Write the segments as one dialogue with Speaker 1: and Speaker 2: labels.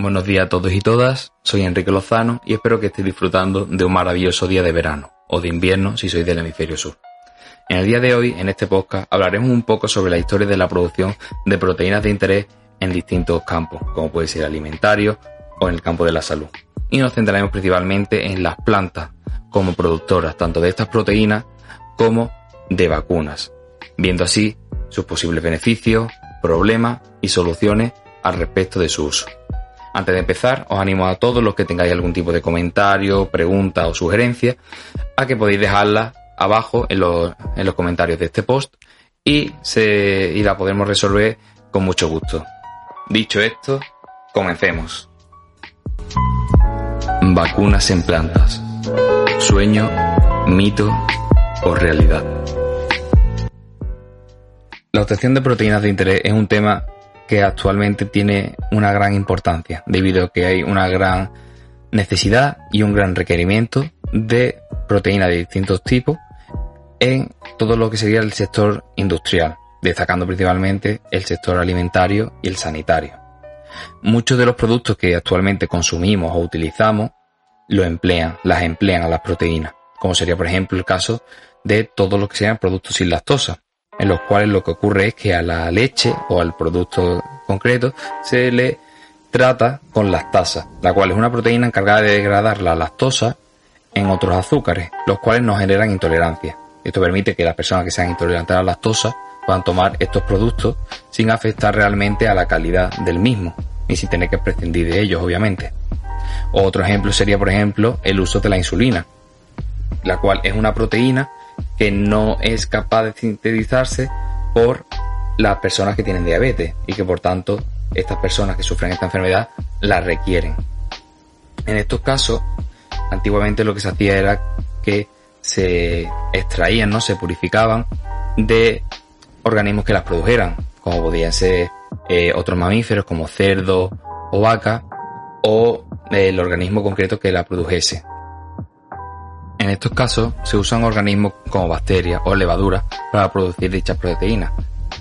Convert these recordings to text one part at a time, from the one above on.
Speaker 1: Buenos días a todos y todas, soy Enrique Lozano y espero que estéis disfrutando de un maravilloso día de verano, o de invierno si sois del hemisferio sur. En el día de hoy, en este podcast, hablaremos un poco sobre la historia de la producción de proteínas de interés en distintos campos, como puede ser alimentario o en el campo de la salud. Y nos centraremos principalmente en las plantas como productoras tanto de estas proteínas como de vacunas, viendo así sus posibles beneficios, problemas y soluciones al respecto de su uso. Antes de empezar, os animo a todos los que tengáis algún tipo de comentario, pregunta o sugerencia a que podéis dejarla abajo en los, comentarios de este post y, se, y la podemos resolver con mucho gusto. Dicho esto, comencemos. Vacunas en plantas. Sueño, mito o realidad. La obtención de proteínas de interés es un tema que actualmente tiene una gran importancia, debido a que hay una gran necesidad y un gran requerimiento de proteínas de distintos tipos en todo lo que sería el sector industrial, destacando principalmente el sector alimentario y el sanitario. Muchos de los productos que actualmente consumimos o utilizamos lo emplean, las emplean a las proteínas, como sería por ejemplo el caso de todo lo que sean productos sin lactosa, en los cuales lo que ocurre es que a la leche o al producto concreto se le trata con lactasa, la cual es una proteína encargada de degradar la lactosa en otros azúcares, los cuales nos generan intolerancia. Esto permite que las personas que sean intolerantes a la lactosa puedan tomar estos productos sin afectar realmente a la calidad del mismo y sin tener que prescindir de ellos, obviamente. Otro ejemplo sería, por ejemplo, el uso de la insulina, la cual es una proteína que no es capaz de sintetizarse por las personas que tienen diabetes y que por tanto estas personas que sufren esta enfermedad la requieren. En estos casos, antiguamente lo que se hacía era que se extraían, ¿no? Se purificaban de organismos que las produjeran, como podían ser eh, otros mamíferos como cerdo o vaca, o el organismo concreto que la produjese. En estos casos se usan organismos como bacterias o levaduras para producir dichas proteínas,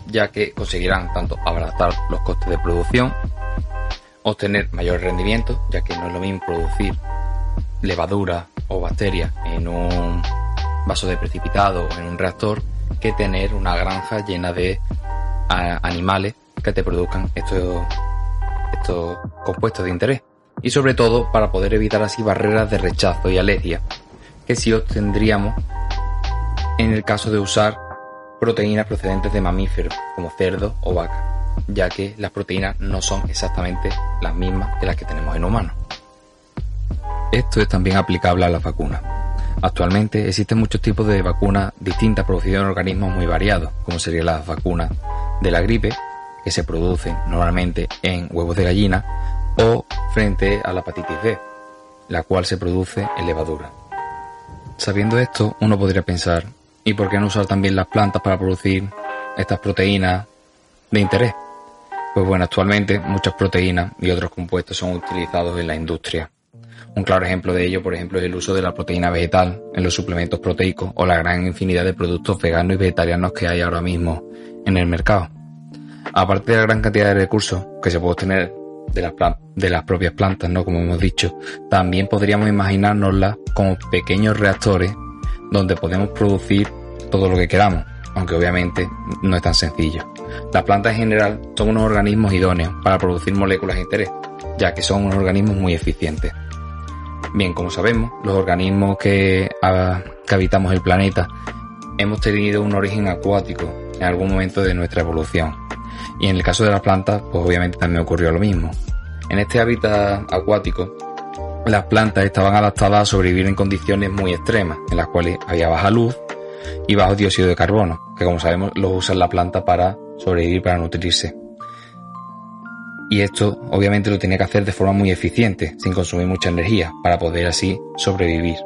Speaker 1: ya que conseguirán tanto abaratar los costes de producción, obtener mayor rendimiento, ya que no es lo mismo producir levadura o bacterias en un vaso de precipitado o en un reactor que tener una granja llena de animales que te produzcan estos, estos compuestos de interés. Y sobre todo para poder evitar así barreras de rechazo y alergia que sí obtendríamos en el caso de usar proteínas procedentes de mamíferos como cerdo o vaca, ya que las proteínas no son exactamente las mismas que las que tenemos en humanos. Esto es también aplicable a las vacunas. Actualmente existen muchos tipos de vacunas distintas producidas en organismos muy variados, como serían las vacunas de la gripe, que se producen normalmente en huevos de gallina, o frente a la hepatitis B, la cual se produce en levadura. Sabiendo esto, uno podría pensar, ¿y por qué no usar también las plantas para producir estas proteínas de interés? Pues bueno, actualmente muchas proteínas y otros compuestos son utilizados en la industria. Un claro ejemplo de ello, por ejemplo, es el uso de la proteína vegetal en los suplementos proteicos o la gran infinidad de productos veganos y vegetarianos que hay ahora mismo en el mercado. Aparte de la gran cantidad de recursos que se puede obtener de las, de las propias plantas, ¿no? Como hemos dicho, también podríamos imaginárnoslas como pequeños reactores donde podemos producir todo lo que queramos, aunque obviamente no es tan sencillo. Las plantas en general son unos organismos idóneos para producir moléculas de interés, ya que son unos organismos muy eficientes. Bien, como sabemos, los organismos que, que habitamos el planeta hemos tenido un origen acuático en algún momento de nuestra evolución. Y en el caso de las plantas, pues obviamente también ocurrió lo mismo. En este hábitat acuático, las plantas estaban adaptadas a sobrevivir en condiciones muy extremas, en las cuales había baja luz y bajo dióxido de carbono, que como sabemos lo usa la planta para sobrevivir, para nutrirse. Y esto obviamente lo tenía que hacer de forma muy eficiente, sin consumir mucha energía, para poder así sobrevivir.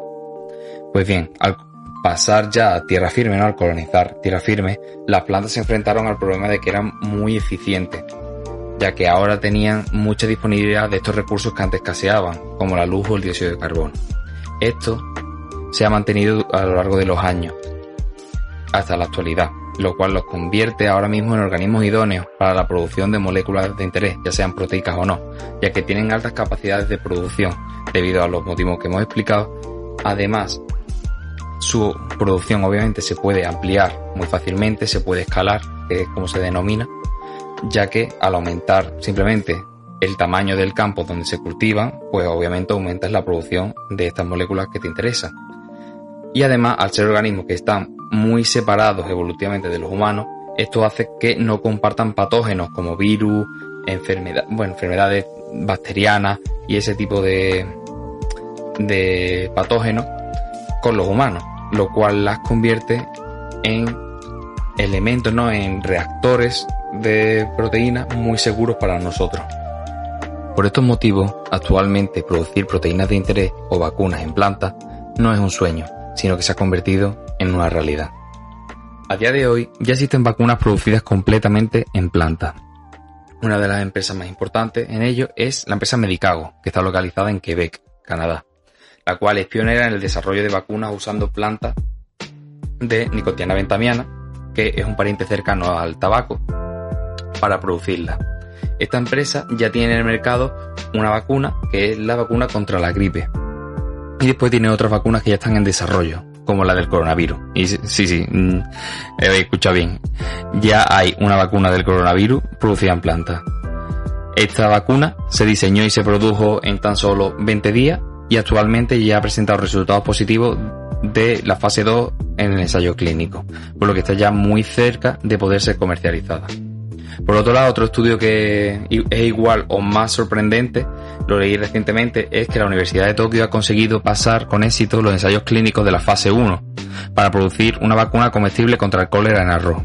Speaker 1: Pues bien, al pasar ya a tierra firme, ¿no? al colonizar tierra firme, las plantas se enfrentaron al problema de que eran muy eficientes, ya que ahora tenían mucha disponibilidad de estos recursos que antes escaseaban, como la luz o el dióxido de carbono. Esto se ha mantenido a lo largo de los años, hasta la actualidad, lo cual los convierte ahora mismo en organismos idóneos para la producción de moléculas de interés, ya sean proteicas o no, ya que tienen altas capacidades de producción debido a los motivos que hemos explicado. Además, su producción obviamente se puede ampliar muy fácilmente, se puede escalar, que es como se denomina, ya que al aumentar simplemente el tamaño del campo donde se cultivan, pues obviamente aumentas la producción de estas moléculas que te interesan. Y además, al ser organismos que están muy separados evolutivamente de los humanos, esto hace que no compartan patógenos como virus, bueno, enfermedades bacterianas y ese tipo de, de patógenos con los humanos, lo cual las convierte en elementos, ¿no? en reactores de proteínas muy seguros para nosotros. Por estos motivos, actualmente producir proteínas de interés o vacunas en plantas no es un sueño, sino que se ha convertido en una realidad. A día de hoy ya existen vacunas producidas completamente en plantas. Una de las empresas más importantes en ello es la empresa Medicago, que está localizada en Quebec, Canadá, la cual es pionera en el desarrollo de vacunas usando plantas de nicotiana ventamiana, que es un pariente cercano al tabaco, para producirla. Esta empresa ya tiene en el mercado una vacuna que es la vacuna contra la gripe. Y después tiene otras vacunas que ya están en desarrollo, como la del coronavirus. Y sí, sí, mm, he escuchado bien. Ya hay una vacuna del coronavirus producida en planta. Esta vacuna se diseñó y se produjo en tan solo 20 días y actualmente ya ha presentado resultados positivos de la fase 2 en el ensayo clínico, por lo que está ya muy cerca de poder ser comercializada. Por otro lado, otro estudio que es igual o más sorprendente, lo leí recientemente, es que la Universidad de Tokio ha conseguido pasar con éxito los ensayos clínicos de la fase 1 para producir una vacuna comestible contra el cólera en arroz.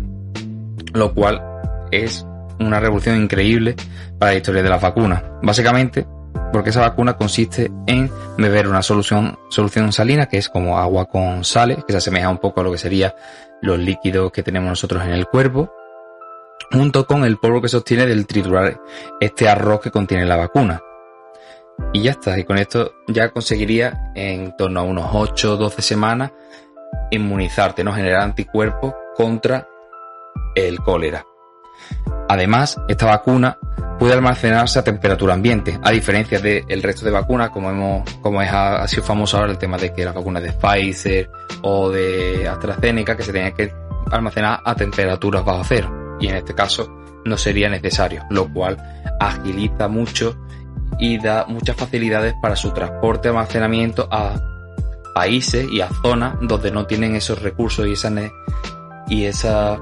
Speaker 1: Lo cual es una revolución increíble para la historia de las vacunas. Básicamente, porque esa vacuna consiste en beber una solución, solución salina, que es como agua con sales, que se asemeja un poco a lo que sería los líquidos que tenemos nosotros en el cuerpo, junto con el polvo que se obtiene del triturar este arroz que contiene la vacuna. Y ya está, y con esto ya conseguiría en torno a unos 8 o 12 semanas inmunizarte, no generar anticuerpos contra el cólera. Además, esta vacuna puede almacenarse a temperatura ambiente, a diferencia del resto de vacunas, como hemos, como es, ha, sido famoso ahora el tema de que las vacunas de Pfizer o de AstraZeneca, que se tenían que almacenar a temperaturas bajo cero. Y en este caso no sería necesario, lo cual agiliza mucho y da muchas facilidades para su transporte y almacenamiento a países y a zonas donde no tienen esos recursos y esa, y esa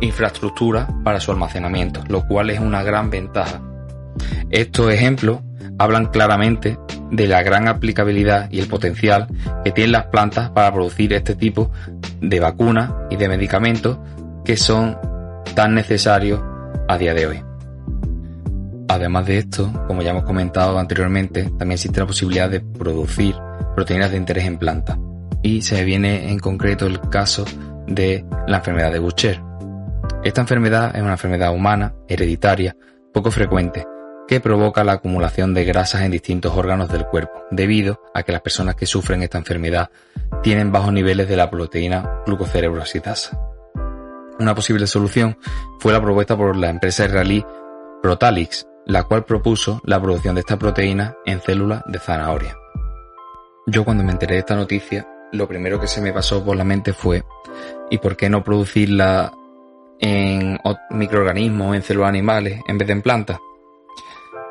Speaker 1: infraestructura para su almacenamiento, lo cual es una gran ventaja. Estos ejemplos hablan claramente de la gran aplicabilidad y el potencial que tienen las plantas para producir este tipo de vacunas y de medicamentos que son tan necesario a día de hoy. Además de esto, como ya hemos comentado anteriormente, también existe la posibilidad de producir proteínas de interés en planta. Y se viene en concreto el caso de la enfermedad de Bucher. Esta enfermedad es una enfermedad humana, hereditaria, poco frecuente, que provoca la acumulación de grasas en distintos órganos del cuerpo, debido a que las personas que sufren esta enfermedad tienen bajos niveles de la proteína glucocerebrosidasa. Una posible solución fue la propuesta por la empresa israelí Protalix, la cual propuso la producción de esta proteína en células de zanahoria. Yo cuando me enteré de esta noticia, lo primero que se me pasó por la mente fue ¿y por qué no producirla en microorganismos, en células animales, en vez de en plantas?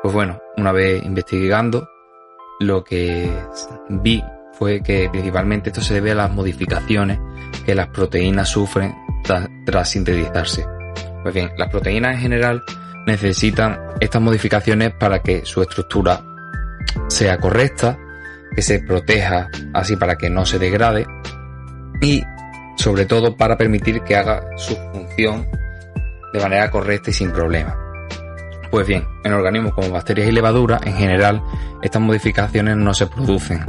Speaker 1: Pues bueno, una vez investigando, lo que vi fue que principalmente esto se debe a las modificaciones que las proteínas sufren tras sintetizarse. Pues bien, las proteínas en general necesitan estas modificaciones para que su estructura sea correcta, que se proteja así para que no se degrade y sobre todo para permitir que haga su función de manera correcta y sin problema. Pues bien, en organismos como bacterias y levaduras, en general, estas modificaciones no se producen,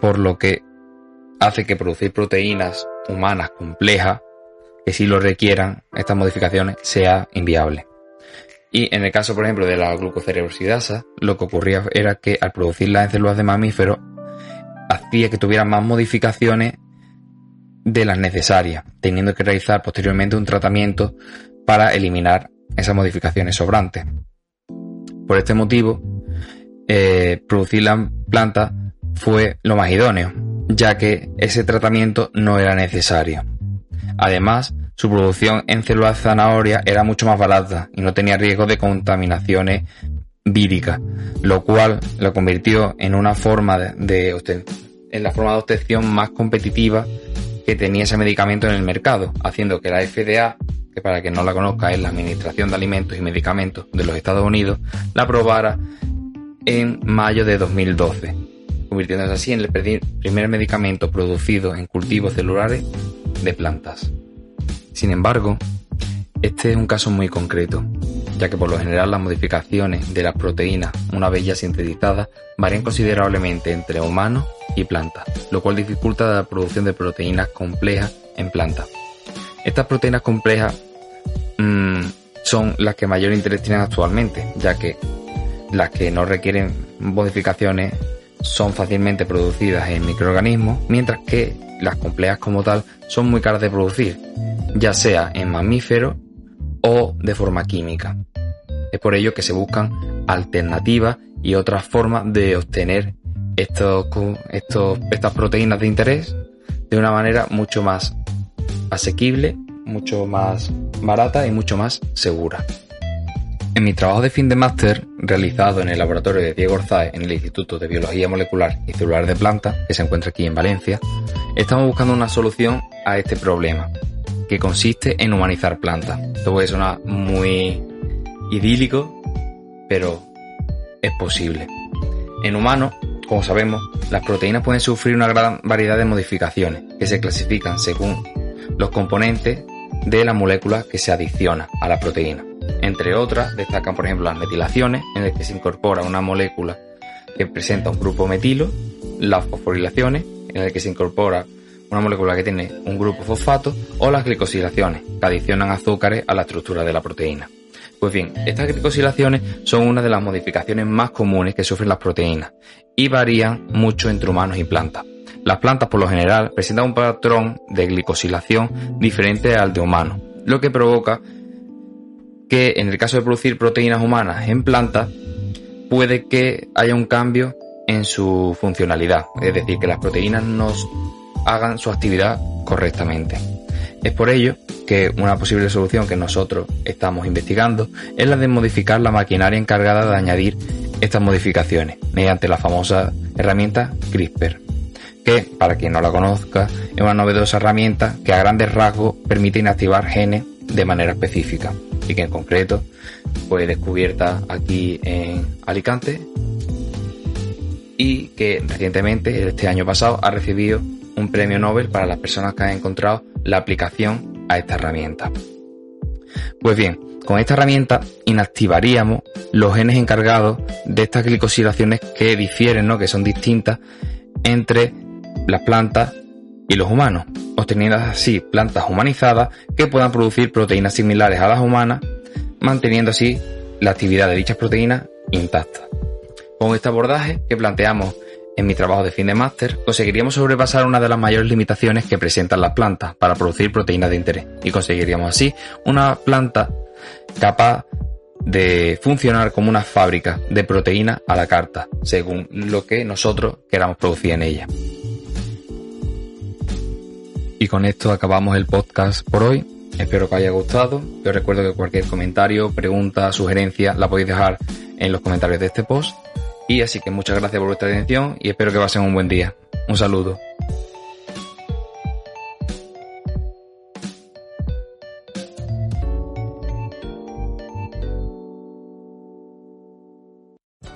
Speaker 1: por lo que hace que producir proteínas humanas complejas, que si lo requieran, estas modificaciones, sea inviable. Y en el caso, por ejemplo, de la glucocerebrosidasa, lo que ocurría era que al producirla en células de mamíferos, hacía que tuvieran más modificaciones de las necesarias, teniendo que realizar posteriormente un tratamiento para eliminar esas modificaciones sobrantes. Por este motivo, eh, producir la planta fue lo más idóneo, ya que ese tratamiento no era necesario. Además, su producción en células zanahoria era mucho más barata y no tenía riesgo de contaminaciones víricas, lo cual lo convirtió en una forma de, en la forma de obtención más competitiva que tenía ese medicamento en el mercado, haciendo que la FDA que para quien no la conozca es la Administración de Alimentos y Medicamentos de los Estados Unidos, la aprobara en mayo de 2012, convirtiéndose así en el primer medicamento producido en cultivos celulares de plantas. Sin embargo, este es un caso muy concreto, ya que por lo general las modificaciones de las proteínas, una vez ya sintetizadas, varían considerablemente entre humanos plantas, lo cual dificulta la producción de proteínas complejas en plantas. Estas proteínas complejas mm, son las que mayor interés tienen actualmente, ya que las que no requieren modificaciones son fácilmente producidas en microorganismos, mientras que las complejas como tal son muy caras de producir, ya sea en mamíferos o de forma química. Es por ello que se buscan alternativas y otras formas de obtener estos, estos, estas proteínas de interés de una manera mucho más asequible, mucho más barata y mucho más segura. En mi trabajo de fin de máster, realizado en el laboratorio de Diego Orzae en el Instituto de Biología Molecular y Celular de Planta, que se encuentra aquí en Valencia, estamos buscando una solución a este problema, que consiste en humanizar plantas. Esto puede sonar muy idílico, pero es posible. En humanos, como sabemos, las proteínas pueden sufrir una gran variedad de modificaciones que se clasifican según los componentes de la molécula que se adiciona a la proteína. Entre otras, destacan por ejemplo las metilaciones, en las que se incorpora una molécula que presenta un grupo metilo, las fosforilaciones, en las que se incorpora una molécula que tiene un grupo fosfato, o las glicosilaciones, que adicionan azúcares a la estructura de la proteína. Pues bien, estas glicosilaciones son una de las modificaciones más comunes que sufren las proteínas y varían mucho entre humanos y plantas. Las plantas por lo general presentan un patrón de glicosilación diferente al de humano, lo que provoca que en el caso de producir proteínas humanas en plantas puede que haya un cambio en su funcionalidad, es decir, que las proteínas no hagan su actividad correctamente. Es por ello que una posible solución que nosotros estamos investigando es la de modificar la maquinaria encargada de añadir estas modificaciones mediante la famosa herramienta CRISPR que, para quien no la conozca, es una novedosa herramienta que a grandes rasgos permite inactivar genes de manera específica y que en concreto fue descubierta aquí en Alicante y que recientemente, este año pasado, ha recibido un premio Nobel para las personas que han encontrado la aplicación a esta herramienta. Pues bien, con esta herramienta inactivaríamos los genes encargados de estas glicosilaciones que difieren, ¿no? que son distintas entre las plantas y los humanos, obteniendo así plantas humanizadas que puedan producir proteínas similares a las humanas, manteniendo así la actividad de dichas proteínas intacta. Con este abordaje que planteamos en mi trabajo de fin de máster, conseguiríamos sobrepasar una de las mayores limitaciones que presentan las plantas para producir proteínas de interés y conseguiríamos así una planta capaz de funcionar como una fábrica de proteínas a la carta, según lo que nosotros queramos producir en ella. Y con esto acabamos el podcast por hoy. Espero que os haya gustado. Os recuerdo que cualquier comentario, pregunta, sugerencia la podéis dejar en los comentarios de este post. Y así que muchas gracias por vuestra atención y espero que pasen un buen día. Un saludo.